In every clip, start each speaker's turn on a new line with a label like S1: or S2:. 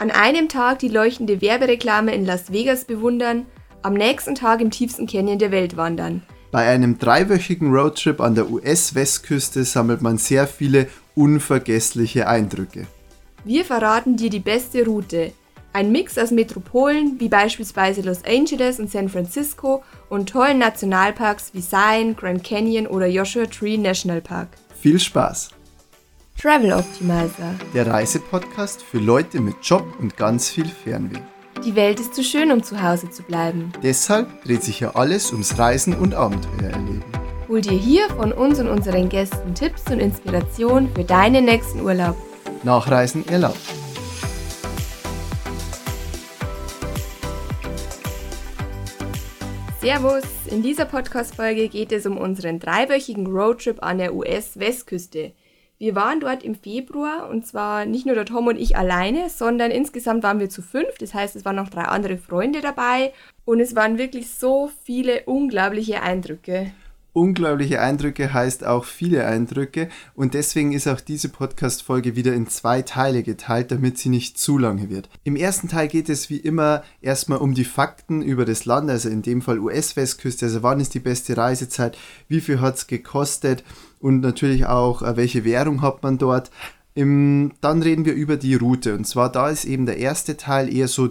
S1: An einem Tag die leuchtende Werbereklame in Las Vegas bewundern, am nächsten Tag im tiefsten Canyon der Welt wandern.
S2: Bei einem dreiwöchigen Roadtrip an der US-Westküste sammelt man sehr viele unvergessliche Eindrücke.
S1: Wir verraten dir die beste Route. Ein Mix aus Metropolen wie beispielsweise Los Angeles und San Francisco und tollen Nationalparks wie Zion, Grand Canyon oder Joshua Tree National Park.
S2: Viel Spaß!
S1: Travel Optimizer.
S2: Der Reisepodcast für Leute mit Job und ganz viel Fernweh.
S1: Die Welt ist zu schön, um zu Hause zu bleiben.
S2: Deshalb dreht sich ja alles ums Reisen und Abenteuer erleben.
S1: Hol dir hier von uns und unseren Gästen Tipps und Inspiration für deinen nächsten Urlaub.
S2: Nachreisen erlaubt.
S1: Servus! In dieser Podcast-Folge geht es um unseren dreiwöchigen Roadtrip an der US-Westküste. Wir waren dort im Februar und zwar nicht nur der Tom und ich alleine, sondern insgesamt waren wir zu fünf. Das heißt, es waren noch drei andere Freunde dabei und es waren wirklich so viele unglaubliche Eindrücke.
S2: Unglaubliche Eindrücke heißt auch viele Eindrücke und deswegen ist auch diese Podcast-Folge wieder in zwei Teile geteilt, damit sie nicht zu lange wird. Im ersten Teil geht es wie immer erstmal um die Fakten über das Land, also in dem Fall US-Westküste, also wann ist die beste Reisezeit, wie viel hat es gekostet und natürlich auch, äh, welche Währung hat man dort. Im, dann reden wir über die Route und zwar da ist eben der erste Teil eher so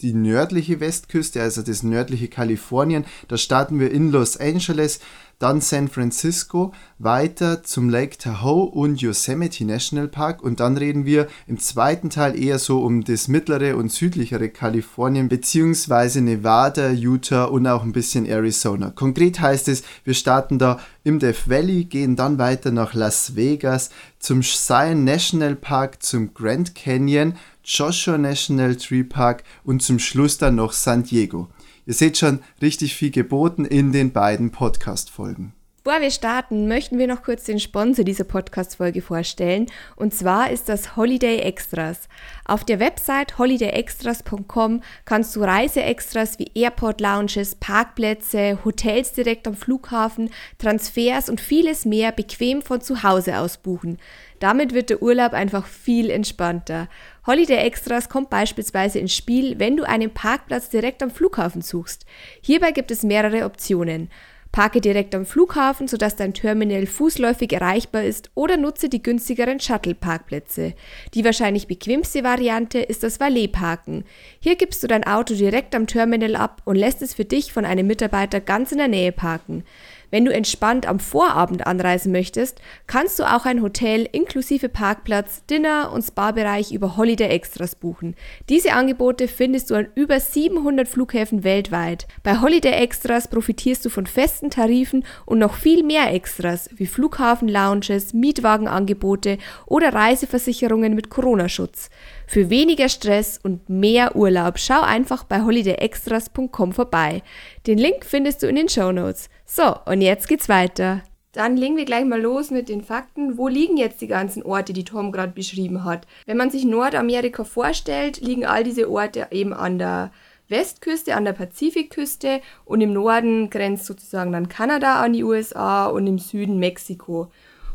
S2: die nördliche Westküste, also das nördliche Kalifornien. Da starten wir in Los Angeles, dann San Francisco, weiter zum Lake Tahoe und Yosemite National Park und dann reden wir im zweiten Teil eher so um das mittlere und südlichere Kalifornien beziehungsweise Nevada, Utah und auch ein bisschen Arizona. Konkret heißt es, wir starten da im Death Valley, gehen dann weiter nach Las Vegas, zum Zion National Park, zum Grand Canyon, Joshua National Tree Park und zum Schluss dann noch San Diego. Ihr seht schon richtig viel geboten in den beiden Podcast-Folgen.
S1: Bevor wir starten, möchten wir noch kurz den Sponsor dieser Podcast-Folge vorstellen. Und zwar ist das Holiday Extras. Auf der Website holidayextras.com kannst du Reiseextras wie Airport Lounges, Parkplätze, Hotels direkt am Flughafen, Transfers und vieles mehr bequem von zu Hause aus buchen. Damit wird der Urlaub einfach viel entspannter. Holiday Extras kommt beispielsweise ins Spiel, wenn du einen Parkplatz direkt am Flughafen suchst. Hierbei gibt es mehrere Optionen. Parke direkt am Flughafen, sodass dein Terminal fußläufig erreichbar ist oder nutze die günstigeren Shuttle-Parkplätze. Die wahrscheinlich bequemste Variante ist das Valet-Parken. Hier gibst du dein Auto direkt am Terminal ab und lässt es für dich von einem Mitarbeiter ganz in der Nähe parken. Wenn du entspannt am Vorabend anreisen möchtest, kannst du auch ein Hotel inklusive Parkplatz, Dinner und Spa-Bereich über Holiday Extras buchen. Diese Angebote findest du an über 700 Flughäfen weltweit. Bei Holiday Extras profitierst du von festen Tarifen und noch viel mehr Extras wie Flughafen-Lounges, Mietwagenangebote oder Reiseversicherungen mit Corona-Schutz. Für weniger Stress und mehr Urlaub schau einfach bei holidayextras.com vorbei. Den Link findest du in den Show Notes. So, und jetzt geht's weiter. Dann legen wir gleich mal los mit den Fakten. Wo liegen jetzt die ganzen Orte, die Tom gerade beschrieben hat? Wenn man sich Nordamerika vorstellt, liegen all diese Orte eben an der Westküste, an der Pazifikküste und im Norden grenzt sozusagen dann Kanada an die USA und im Süden Mexiko.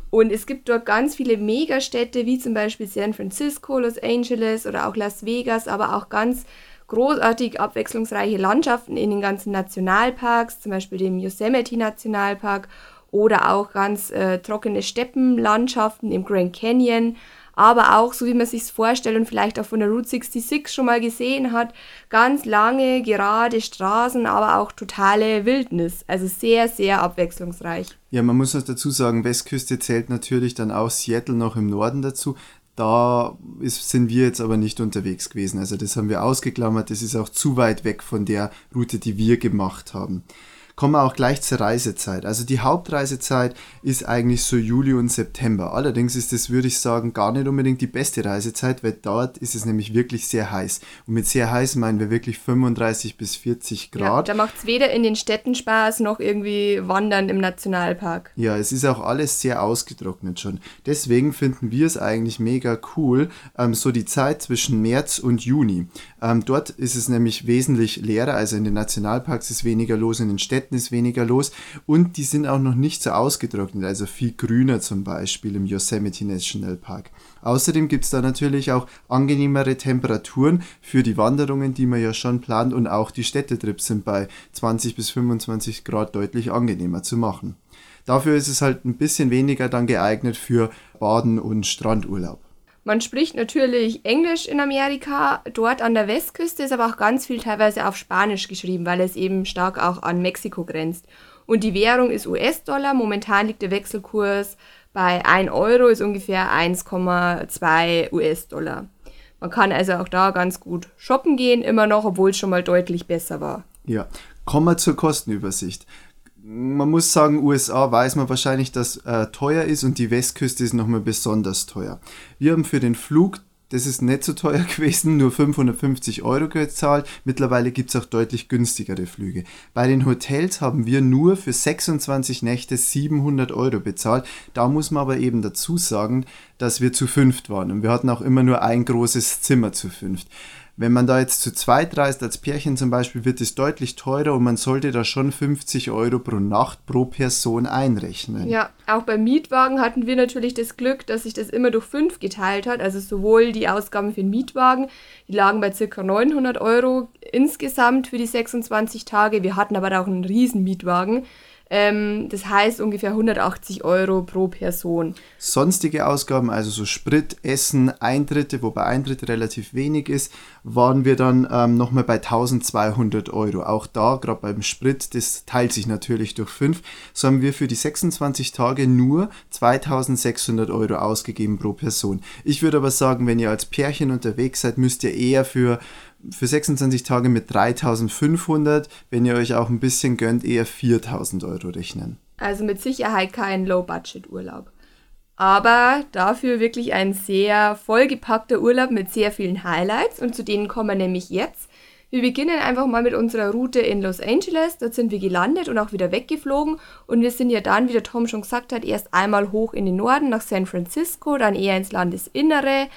S1: Und es gibt dort ganz viele Megastädte, wie zum Beispiel San Francisco, Los Angeles oder auch Las Vegas, aber auch ganz großartig abwechslungsreiche Landschaften in den ganzen Nationalparks, zum Beispiel dem Yosemite Nationalpark oder auch ganz äh, trockene Steppenlandschaften im Grand Canyon aber auch, so wie man sich vorstellt und vielleicht auch von der Route 66 schon mal gesehen hat, ganz lange, gerade Straßen, aber auch totale Wildnis. Also sehr, sehr abwechslungsreich.
S2: Ja, man muss auch dazu sagen, Westküste zählt natürlich dann auch Seattle noch im Norden dazu. Da ist, sind wir jetzt aber nicht unterwegs gewesen. Also das haben wir ausgeklammert. Das ist auch zu weit weg von der Route, die wir gemacht haben. Kommen wir auch gleich zur Reisezeit. Also die Hauptreisezeit ist eigentlich so Juli und September. Allerdings ist das, würde ich sagen, gar nicht unbedingt die beste Reisezeit, weil dort ist es nämlich wirklich sehr heiß. Und mit sehr heiß meinen wir wirklich 35 bis 40 Grad.
S1: Ja, da macht es weder in den Städten Spaß noch irgendwie wandern im Nationalpark.
S2: Ja, es ist auch alles sehr ausgetrocknet schon. Deswegen finden wir es eigentlich mega cool, ähm, so die Zeit zwischen März und Juni. Ähm, dort ist es nämlich wesentlich leerer, also in den Nationalparks ist weniger los in den Städten Städten ist weniger los und die sind auch noch nicht so ausgetrocknet, also viel grüner zum Beispiel im Yosemite National Park. Außerdem gibt es da natürlich auch angenehmere Temperaturen für die Wanderungen, die man ja schon plant und auch die Städtetrips sind bei 20 bis 25 Grad deutlich angenehmer zu machen. Dafür ist es halt ein bisschen weniger dann geeignet für Baden und Strandurlaub.
S1: Man spricht natürlich Englisch in Amerika. Dort an der Westküste ist aber auch ganz viel teilweise auf Spanisch geschrieben, weil es eben stark auch an Mexiko grenzt. Und die Währung ist US-Dollar. Momentan liegt der Wechselkurs bei 1 Euro, ist ungefähr 1,2 US-Dollar. Man kann also auch da ganz gut shoppen gehen, immer noch, obwohl es schon mal deutlich besser war.
S2: Ja, kommen wir zur Kostenübersicht man muss sagen, USA weiß man wahrscheinlich, dass äh, teuer ist und die Westküste ist nochmal besonders teuer. Wir haben für den Flug, das ist nicht so teuer gewesen, nur 550 Euro gezahlt. Mittlerweile gibt es auch deutlich günstigere Flüge. Bei den Hotels haben wir nur für 26 Nächte 700 Euro bezahlt. Da muss man aber eben dazu sagen, dass wir zu fünft waren und wir hatten auch immer nur ein großes Zimmer zu fünft. Wenn man da jetzt zu zweit reist, als Pärchen zum Beispiel, wird es deutlich teurer und man sollte da schon 50 Euro pro Nacht pro Person einrechnen.
S1: Ja, auch beim Mietwagen hatten wir natürlich das Glück, dass sich das immer durch fünf geteilt hat. Also sowohl die Ausgaben für den Mietwagen, die lagen bei ca. 900 Euro insgesamt für die 26 Tage. Wir hatten aber auch einen riesen Mietwagen. Ähm, das heißt ungefähr 180 Euro pro Person.
S2: Sonstige Ausgaben, also so Sprit, Essen, Eintritte, wobei Eintritt relativ wenig ist, waren wir dann ähm, nochmal bei 1200 Euro. Auch da, gerade beim Sprit, das teilt sich natürlich durch 5, so haben wir für die 26 Tage nur 2600 Euro ausgegeben pro Person. Ich würde aber sagen, wenn ihr als Pärchen unterwegs seid, müsst ihr eher für für 26 Tage mit 3500, wenn ihr euch auch ein bisschen gönnt, eher 4000 Euro rechnen.
S1: Also mit Sicherheit kein Low-Budget-Urlaub. Aber dafür wirklich ein sehr vollgepackter Urlaub mit sehr vielen Highlights und zu denen kommen wir nämlich jetzt. Wir beginnen einfach mal mit unserer Route in Los Angeles. Dort sind wir gelandet und auch wieder weggeflogen. Und wir sind ja dann, wie der Tom schon gesagt hat, erst einmal hoch in den Norden nach San Francisco, dann eher ins Landesinnere,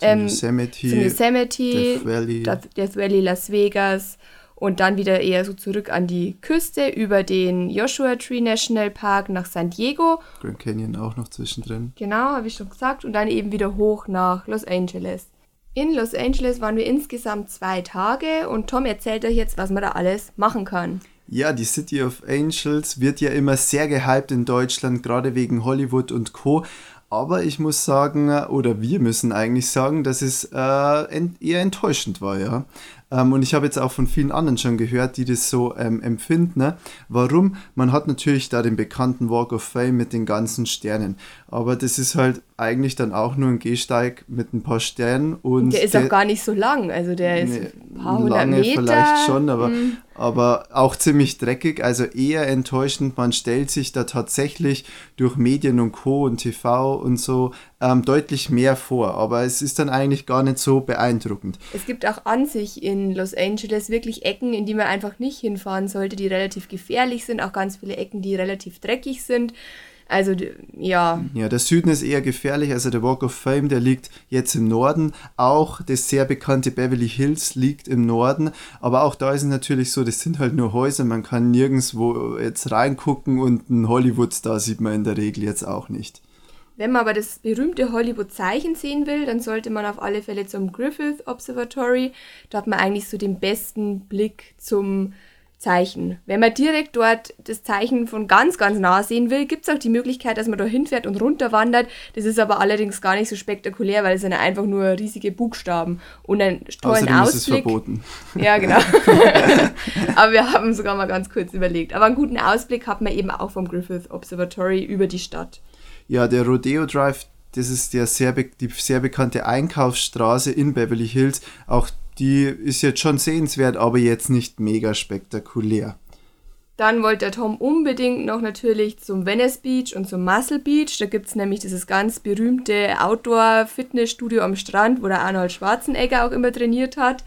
S2: ähm, Yosemite,
S1: zum Yosemite Death Valley. Death Valley, Las Vegas und dann wieder eher so zurück an die Küste über den Joshua Tree National Park nach San Diego.
S2: Grand Canyon auch noch zwischendrin.
S1: Genau, habe ich schon gesagt. Und dann eben wieder hoch nach Los Angeles. In Los Angeles waren wir insgesamt zwei Tage und Tom erzählt euch jetzt, was man da alles machen kann.
S2: Ja, die City of Angels wird ja immer sehr gehypt in Deutschland, gerade wegen Hollywood und Co. Aber ich muss sagen, oder wir müssen eigentlich sagen, dass es äh, eher enttäuschend war, ja. Ähm, und ich habe jetzt auch von vielen anderen schon gehört, die das so ähm, empfinden. Ne? Warum? Man hat natürlich da den bekannten Walk of Fame mit den ganzen Sternen. Aber das ist halt eigentlich dann auch nur ein Gehsteig mit ein paar Sternen. Und
S1: der ist der, auch gar nicht so lang. Also der ist
S2: ne, ein paar hundert lange Meter. vielleicht schon, aber, mm. aber auch ziemlich dreckig. Also eher enttäuschend. Man stellt sich da tatsächlich durch Medien und Co. und TV und so ähm, deutlich mehr vor. Aber es ist dann eigentlich gar nicht so beeindruckend.
S1: Es gibt auch an sich in Los Angeles wirklich Ecken, in die man einfach nicht hinfahren sollte, die relativ gefährlich sind. Auch ganz viele Ecken, die relativ dreckig sind. Also ja.
S2: Ja, der Süden ist eher gefährlich. Also der Walk of Fame, der liegt jetzt im Norden. Auch das sehr bekannte Beverly Hills liegt im Norden. Aber auch da ist es natürlich so, das sind halt nur Häuser. Man kann nirgendwo jetzt reingucken und einen Hollywood-Star sieht man in der Regel jetzt auch nicht.
S1: Wenn man aber das berühmte Hollywood-Zeichen sehen will, dann sollte man auf alle Fälle zum Griffith Observatory. Da hat man eigentlich so den besten Blick zum Zeichen. Wenn man direkt dort das Zeichen von ganz, ganz nah sehen will, gibt es auch die Möglichkeit, dass man da hinfährt und runterwandert. Das ist aber allerdings gar nicht so spektakulär, weil es sind einfach nur riesige Buchstaben und einen tollen Außerdem Ausblick. Ist es verboten. Ja, genau. aber wir haben sogar mal ganz kurz überlegt. Aber einen guten Ausblick hat man eben auch vom Griffith Observatory über die Stadt.
S2: Ja, der Rodeo Drive, das ist der sehr die sehr bekannte Einkaufsstraße in Beverly Hills. Auch die ist jetzt schon sehenswert, aber jetzt nicht mega spektakulär.
S1: Dann wollte der Tom unbedingt noch natürlich zum Venice Beach und zum Muscle Beach. Da gibt es nämlich dieses ganz berühmte Outdoor-Fitnessstudio am Strand, wo der Arnold Schwarzenegger auch immer trainiert hat.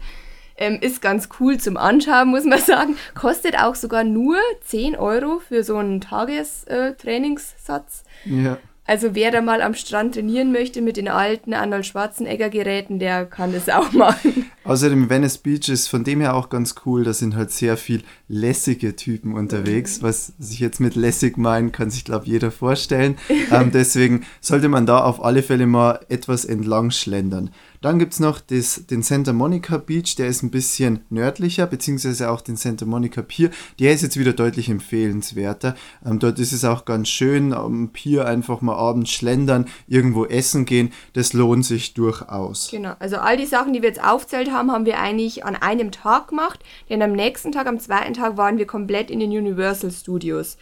S1: Ähm, ist ganz cool zum Anschauen, muss man sagen. Kostet auch sogar nur 10 Euro für so einen Tagestrainingssatz.
S2: ja.
S1: Also wer da mal am Strand trainieren möchte mit den alten Arnold Schwarzenegger Geräten, der kann das auch machen.
S2: Außerdem Venice Beach ist von dem her auch ganz cool. Da sind halt sehr viel lässige Typen unterwegs. Was sich jetzt mit lässig meinen, kann sich glaube jeder vorstellen. ähm, deswegen sollte man da auf alle Fälle mal etwas entlang schlendern. Dann gibt es noch das, den Santa Monica Beach, der ist ein bisschen nördlicher, beziehungsweise auch den Santa Monica Pier. Der ist jetzt wieder deutlich empfehlenswerter. Ähm, dort ist es auch ganz schön, am Pier einfach mal abends schlendern, irgendwo essen gehen. Das lohnt sich durchaus.
S1: Genau, also all die Sachen, die wir jetzt aufzählt haben, haben wir eigentlich an einem Tag gemacht. Denn am nächsten Tag, am zweiten Tag, waren wir komplett in den Universal Studios.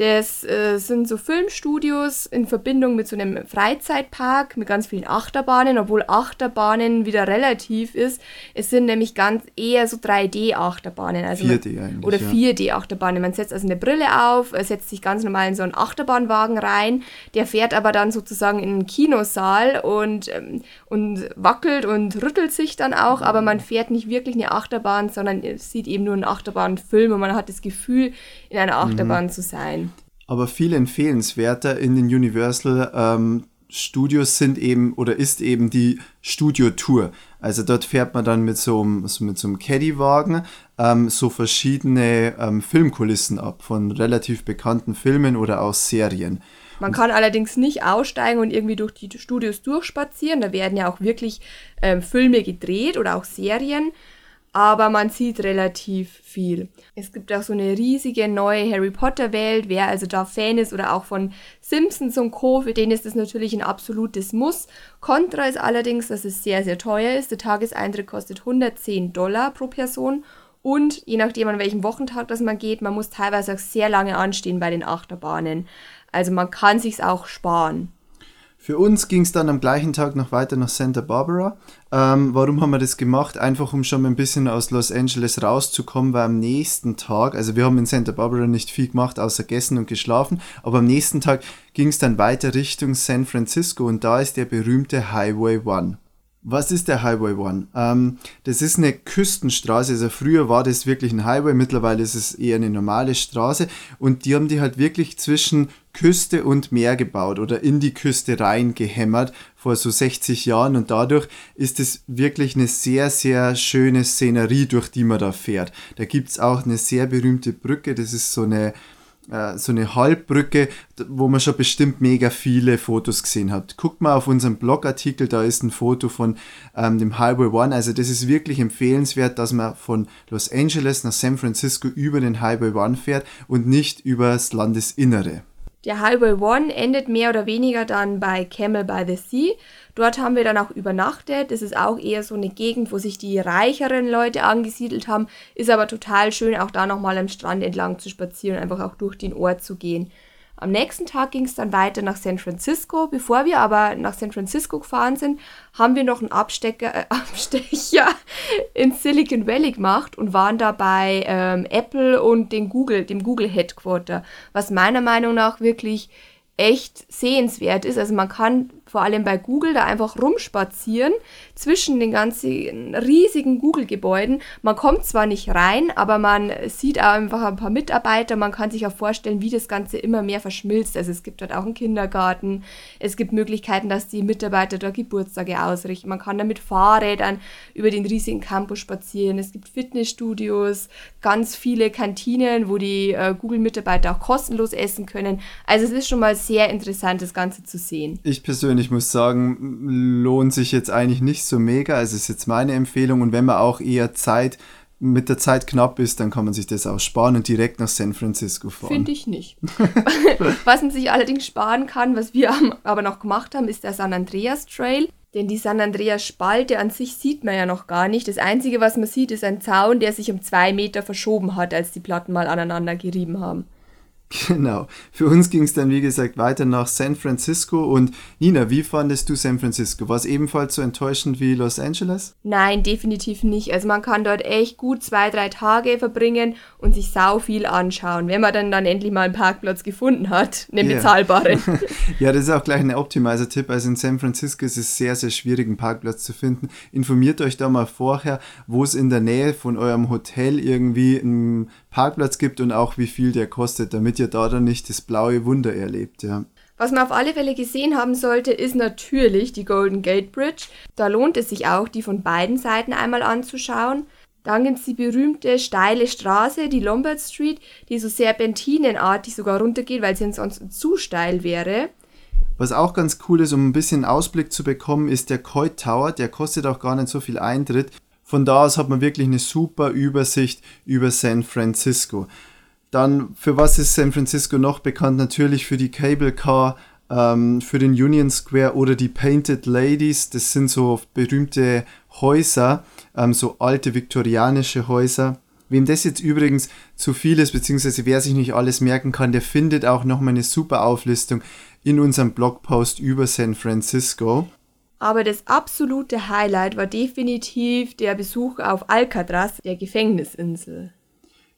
S1: Das äh, sind so Filmstudios in Verbindung mit so einem Freizeitpark mit ganz vielen Achterbahnen, obwohl Achterbahnen wieder relativ ist. Es sind nämlich ganz eher so 3D-Achterbahnen. Also
S2: 4D eigentlich.
S1: Oder 4D-Achterbahnen. Man setzt also eine Brille auf, setzt sich ganz normal in so einen Achterbahnwagen rein. Der fährt aber dann sozusagen in einen Kinosaal und, ähm, und wackelt und rüttelt sich dann auch. Aber man fährt nicht wirklich eine Achterbahn, sondern sieht eben nur einen Achterbahnfilm und man hat das Gefühl, in einer Achterbahn mhm. zu sein
S2: aber viel empfehlenswerter in den Universal ähm, Studios sind eben oder ist eben die Studio-Tour. Also dort fährt man dann mit so einem, so mit so einem Caddy-Wagen ähm, so verschiedene ähm, Filmkulissen ab von relativ bekannten Filmen oder auch Serien.
S1: Man kann allerdings nicht aussteigen und irgendwie durch die Studios durchspazieren. Da werden ja auch wirklich ähm, Filme gedreht oder auch Serien aber man sieht relativ viel. Es gibt auch so eine riesige neue Harry Potter Welt. Wer also da Fan ist oder auch von Simpsons und Co., für den ist das natürlich ein absolutes Muss. Contra ist allerdings, dass es sehr, sehr teuer ist. Der Tageseintritt kostet 110 Dollar pro Person. Und je nachdem, an welchem Wochentag das man geht, man muss teilweise auch sehr lange anstehen bei den Achterbahnen. Also man kann sich's auch sparen.
S2: Für uns ging es dann am gleichen Tag noch weiter nach Santa Barbara. Ähm, warum haben wir das gemacht? Einfach um schon mal ein bisschen aus Los Angeles rauszukommen, weil am nächsten Tag, also wir haben in Santa Barbara nicht viel gemacht, außer gegessen und geschlafen, aber am nächsten Tag ging es dann weiter Richtung San Francisco und da ist der berühmte Highway One. Was ist der Highway One? Ähm, das ist eine Küstenstraße. Also früher war das wirklich ein Highway, mittlerweile ist es eher eine normale Straße. Und die haben die halt wirklich zwischen Küste und Meer gebaut oder in die Küste rein gehämmert vor so 60 Jahren. Und dadurch ist es wirklich eine sehr, sehr schöne Szenerie, durch die man da fährt. Da gibt es auch eine sehr berühmte Brücke. Das ist so eine äh, so eine Halbbrücke, wo man schon bestimmt mega viele Fotos gesehen hat. Guckt mal auf unseren Blogartikel, da ist ein Foto von ähm, dem Highway One. Also das ist wirklich empfehlenswert, dass man von Los Angeles nach San Francisco über den Highway One fährt und nicht übers Landesinnere.
S1: Der Highway One endet mehr oder weniger dann bei Camel by the Sea. Dort haben wir dann auch übernachtet. Das ist auch eher so eine Gegend, wo sich die reicheren Leute angesiedelt haben. Ist aber total schön, auch da nochmal am Strand entlang zu spazieren, einfach auch durch den Ort zu gehen. Am nächsten Tag ging es dann weiter nach San Francisco. Bevor wir aber nach San Francisco gefahren sind, haben wir noch einen Abstecker, äh, Abstecher in Silicon Valley gemacht und waren da bei ähm, Apple und den Google, dem Google Headquarter, was meiner Meinung nach wirklich echt sehenswert ist. Also man kann vor allem bei Google da einfach rumspazieren zwischen den ganzen riesigen Google-Gebäuden. Man kommt zwar nicht rein, aber man sieht auch einfach ein paar Mitarbeiter. Man kann sich auch vorstellen, wie das Ganze immer mehr verschmilzt. Also es gibt dort auch einen Kindergarten. Es gibt Möglichkeiten, dass die Mitarbeiter da Geburtstage ausrichten. Man kann da mit Fahrrädern über den riesigen Campus spazieren. Es gibt Fitnessstudios, ganz viele Kantinen, wo die äh, Google-Mitarbeiter auch kostenlos essen können. Also es ist schon mal sehr interessant, das Ganze zu sehen.
S2: Ich persönlich ich muss sagen, lohnt sich jetzt eigentlich nicht so mega. Also ist jetzt meine Empfehlung. Und wenn man auch eher Zeit mit der Zeit knapp ist, dann kann man sich das auch sparen und direkt nach San Francisco fahren.
S1: Finde ich nicht. was man sich allerdings sparen kann, was wir aber noch gemacht haben, ist der San Andreas Trail. Denn die San Andreas Spalte an sich sieht man ja noch gar nicht. Das Einzige, was man sieht, ist ein Zaun, der sich um zwei Meter verschoben hat, als die Platten mal aneinander gerieben haben.
S2: Genau. Für uns ging es dann, wie gesagt, weiter nach San Francisco. Und Nina, wie fandest du San Francisco? War es ebenfalls so enttäuschend wie Los Angeles?
S1: Nein, definitiv nicht. Also man kann dort echt gut zwei, drei Tage verbringen und sich sau viel anschauen, wenn man dann, dann endlich mal einen Parkplatz gefunden hat, einen yeah. bezahlbaren.
S2: ja, das ist auch gleich ein Optimizer-Tipp. Also in San Francisco ist es sehr, sehr schwierig, einen Parkplatz zu finden. Informiert euch da mal vorher, wo es in der Nähe von eurem Hotel irgendwie einen Parkplatz gibt und auch wie viel der kostet, damit ihr da dann nicht das blaue Wunder erlebt, ja.
S1: Was man auf alle Fälle gesehen haben sollte, ist natürlich die Golden Gate Bridge. Da lohnt es sich auch, die von beiden Seiten einmal anzuschauen. Dann gibt es die berühmte steile Straße, die Lombard Street, die so serpentinenartig sogar runtergeht, weil sie sonst zu steil wäre.
S2: Was auch ganz cool ist, um ein bisschen Ausblick zu bekommen, ist der Coit Tower. Der kostet auch gar nicht so viel Eintritt. Von da aus hat man wirklich eine super Übersicht über San Francisco. Dann, für was ist San Francisco noch bekannt? Natürlich für die Cable Car, ähm, für den Union Square oder die Painted Ladies. Das sind so berühmte Häuser, ähm, so alte viktorianische Häuser. Wem das jetzt übrigens zu viel ist, beziehungsweise wer sich nicht alles merken kann, der findet auch nochmal eine super Auflistung in unserem Blogpost über San Francisco.
S1: Aber das absolute Highlight war definitiv der Besuch auf Alcatraz, der Gefängnisinsel.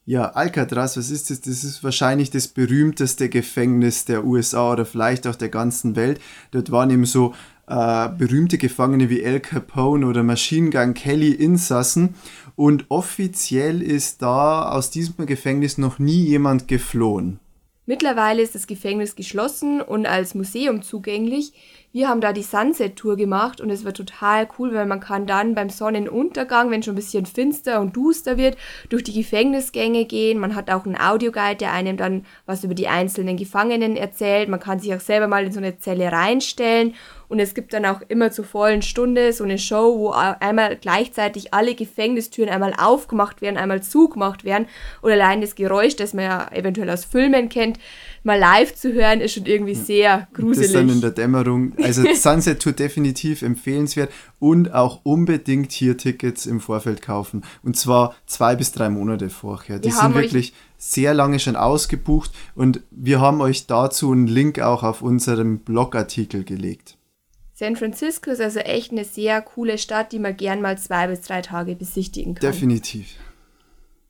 S2: Ja, Alcatraz, was ist das? Das ist wahrscheinlich das berühmteste Gefängnis der USA oder vielleicht auch der ganzen Welt. Dort waren eben so äh, berühmte Gefangene wie El Capone oder Machine Gun Kelly Insassen. Und offiziell ist da aus diesem Gefängnis noch nie jemand geflohen.
S1: Mittlerweile ist das Gefängnis geschlossen und als Museum zugänglich. Wir haben da die Sunset Tour gemacht und es war total cool, weil man kann dann beim Sonnenuntergang, wenn schon ein bisschen finster und duster wird, durch die Gefängnisgänge gehen. Man hat auch einen Audioguide, der einem dann was über die einzelnen Gefangenen erzählt. Man kann sich auch selber mal in so eine Zelle reinstellen und es gibt dann auch immer zur vollen Stunde so eine Show, wo einmal gleichzeitig alle Gefängnistüren einmal aufgemacht werden, einmal zugemacht werden. Und allein das Geräusch, das man ja eventuell aus Filmen kennt, mal live zu hören, ist schon irgendwie sehr gruselig.
S2: Das dann in der Dämmerung. Also Sunset Tour definitiv empfehlenswert und auch unbedingt hier Tickets im Vorfeld kaufen. Und zwar zwei bis drei Monate vorher. Die wir sind wirklich sehr lange schon ausgebucht und wir haben euch dazu einen Link auch auf unserem Blogartikel gelegt.
S1: San Francisco ist also echt eine sehr coole Stadt, die man gern mal zwei bis drei Tage besichtigen kann.
S2: Definitiv.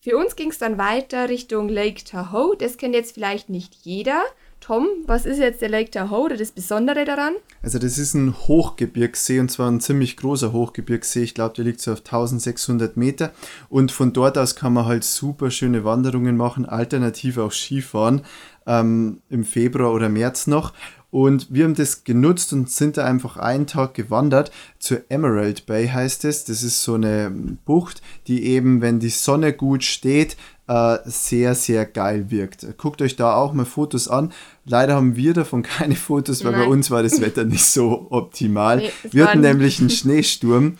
S1: Für uns ging es dann weiter Richtung Lake Tahoe. Das kennt jetzt vielleicht nicht jeder. Tom, was ist jetzt der Lake Tahoe oder das Besondere daran?
S2: Also das ist ein Hochgebirgssee und zwar ein ziemlich großer Hochgebirgssee. Ich glaube, der liegt so auf 1600 Meter und von dort aus kann man halt super schöne Wanderungen machen, alternativ auch Skifahren ähm, im Februar oder März noch. Und wir haben das genutzt und sind da einfach einen Tag gewandert. Zur Emerald Bay heißt es. Das ist so eine Bucht, die eben, wenn die Sonne gut steht, äh, sehr, sehr geil wirkt. Guckt euch da auch mal Fotos an. Leider haben wir davon keine Fotos, weil Nein. bei uns war das Wetter nicht so optimal. Nee, wir hatten nämlich einen Schneesturm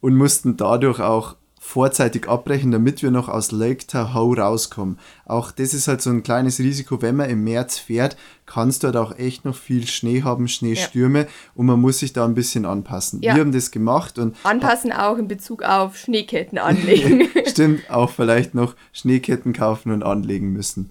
S2: und mussten dadurch auch vorzeitig abbrechen, damit wir noch aus Lake Tahoe rauskommen. Auch das ist halt so ein kleines Risiko, wenn man im März fährt, kannst du halt auch echt noch viel Schnee haben, Schneestürme ja. und man muss sich da ein bisschen anpassen. Ja. Wir haben das gemacht und
S1: anpassen auch in Bezug auf Schneeketten anlegen.
S2: Stimmt, auch vielleicht noch Schneeketten kaufen und anlegen müssen.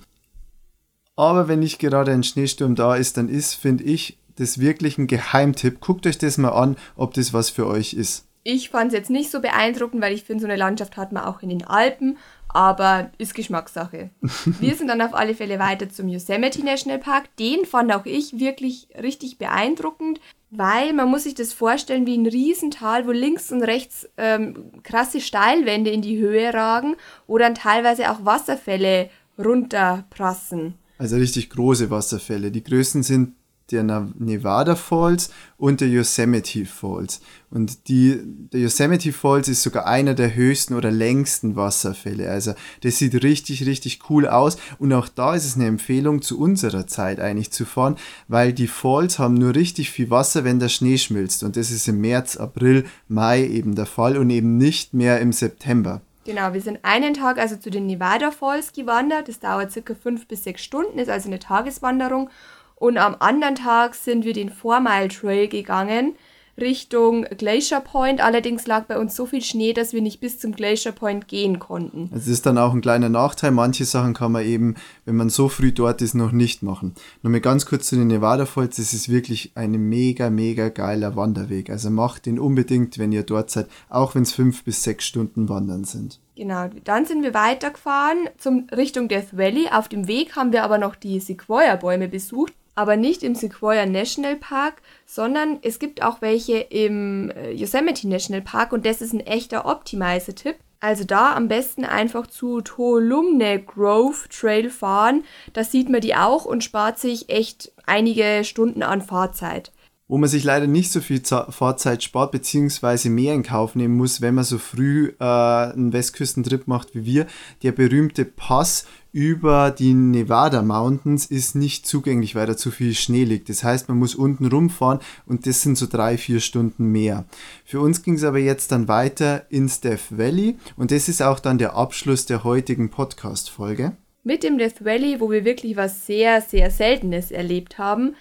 S2: Aber wenn nicht gerade ein Schneesturm da ist, dann ist, finde ich, das wirklich ein Geheimtipp. Guckt euch das mal an, ob das was für euch ist.
S1: Ich fand es jetzt nicht so beeindruckend, weil ich finde, so eine Landschaft hat man auch in den Alpen, aber ist Geschmackssache. Wir sind dann auf alle Fälle weiter zum Yosemite National Park. Den fand auch ich wirklich richtig beeindruckend, weil man muss sich das vorstellen wie ein Riesental, wo links und rechts ähm, krasse Steilwände in die Höhe ragen, wo dann teilweise auch Wasserfälle runterprassen.
S2: Also richtig große Wasserfälle. Die größten sind der Nevada Falls und der Yosemite Falls. Und die, der Yosemite Falls ist sogar einer der höchsten oder längsten Wasserfälle. Also das sieht richtig, richtig cool aus. Und auch da ist es eine Empfehlung, zu unserer Zeit eigentlich zu fahren, weil die Falls haben nur richtig viel Wasser, wenn der Schnee schmilzt. Und das ist im März, April, Mai eben der Fall und eben nicht mehr im September.
S1: Genau, wir sind einen Tag also zu den Nevada Falls gewandert. Das dauert circa fünf bis sechs Stunden, ist also eine Tageswanderung. Und am anderen Tag sind wir den Four Mile Trail gegangen Richtung Glacier Point. Allerdings lag bei uns so viel Schnee, dass wir nicht bis zum Glacier Point gehen konnten.
S2: Es ist dann auch ein kleiner Nachteil. Manche Sachen kann man eben, wenn man so früh dort ist, noch nicht machen. Nochmal ganz kurz zu den Nevada Falls. Es ist wirklich ein mega, mega geiler Wanderweg. Also macht ihn unbedingt, wenn ihr dort seid, auch wenn es fünf bis sechs Stunden wandern sind.
S1: Genau, dann sind wir weitergefahren zum Richtung Death Valley. Auf dem Weg haben wir aber noch die Sequoia-Bäume besucht. Aber nicht im Sequoia National Park, sondern es gibt auch welche im äh, Yosemite National Park und das ist ein echter Optimizer-Tipp. Also da am besten einfach zu Tuolumne Grove Trail fahren. Da sieht man die auch und spart sich echt einige Stunden an Fahrzeit.
S2: Wo man sich leider nicht so viel Fahrzeit spart, beziehungsweise mehr in Kauf nehmen muss, wenn man so früh äh, einen Westküstentrip macht wie wir. Der berühmte Pass über die Nevada Mountains ist nicht zugänglich, weil da zu viel Schnee liegt. Das heißt, man muss unten rumfahren und das sind so drei, vier Stunden mehr. Für uns ging es aber jetzt dann weiter ins Death Valley und das ist auch dann der Abschluss der heutigen Podcast-Folge.
S1: Mit dem Death Valley, wo wir wirklich was sehr, sehr Seltenes erlebt haben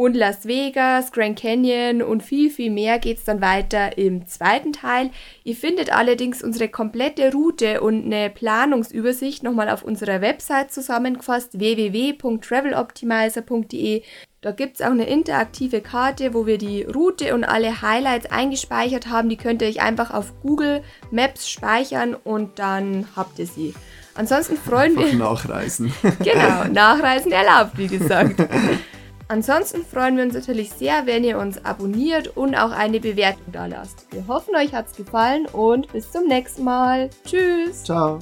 S1: und Las Vegas, Grand Canyon und viel, viel mehr geht es dann weiter im zweiten Teil. Ihr findet allerdings unsere komplette Route und eine Planungsübersicht nochmal auf unserer Website zusammengefasst www.traveloptimizer.de. Da gibt es auch eine interaktive Karte, wo wir die Route und alle Highlights eingespeichert haben. Die könnt ihr euch einfach auf Google Maps speichern und dann habt ihr sie. Ansonsten freuen
S2: einfach
S1: wir.
S2: Nachreisen.
S1: genau, Nachreisen erlaubt, wie gesagt. Ansonsten freuen wir uns natürlich sehr, wenn ihr uns abonniert und auch eine Bewertung da lasst. Wir hoffen, euch hat es gefallen und bis zum nächsten Mal. Tschüss.
S2: Ciao.